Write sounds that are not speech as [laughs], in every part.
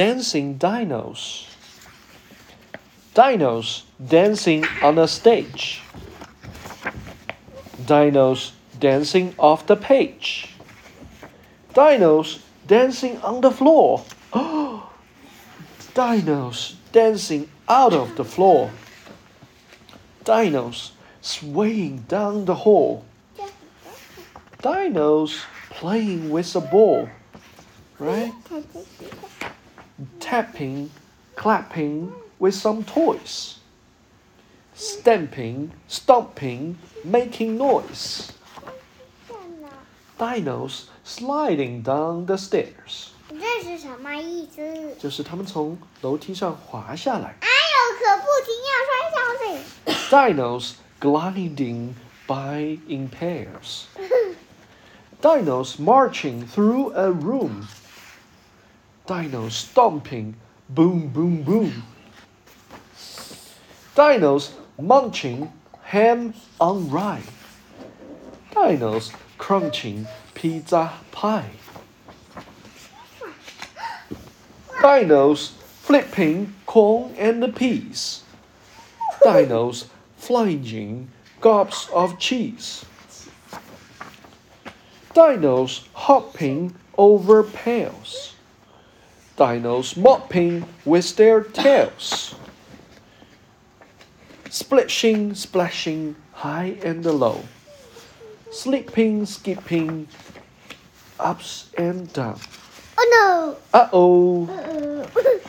dancing dinos. Dinos dancing on a stage. Dinos dancing off the page. Dinos dancing on the floor. [gasps] Dinos dancing out of the floor. Dinos swaying down the hall. Dinos playing with a ball. Right? Tapping, clapping with some toys. Stamping, stomping, making noise. Dinos sliding down the stairs. 这是什么意思？就是他们从楼梯上滑下来。哎呦，可不停要摔跤子。 Dinos [coughs] gliding by in pairs. [laughs] Dinos marching through a room. Dinos stomping, boom, boom, boom. Dinos munching ham on rye. Dinos crunching pizza pie. Dinos flipping corn and peas. Dinos flinging gobs of cheese. Dinos hopping over pails. Dinos mopping with their tails. Splashing, splashing high and low. Slipping, skipping, ups and down. Oh no! Uh oh, Uh oh!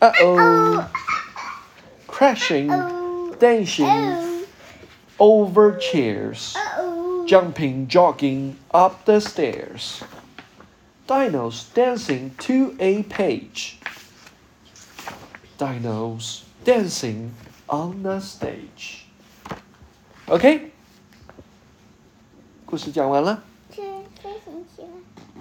uh oh. Crashing, Oh. dancing Oh. over chairs. Oh. jumping, jogging up the stairs. Dinos dancing to a page. Dinos dancing on the stage. OK，故事讲完了。是飞行起来。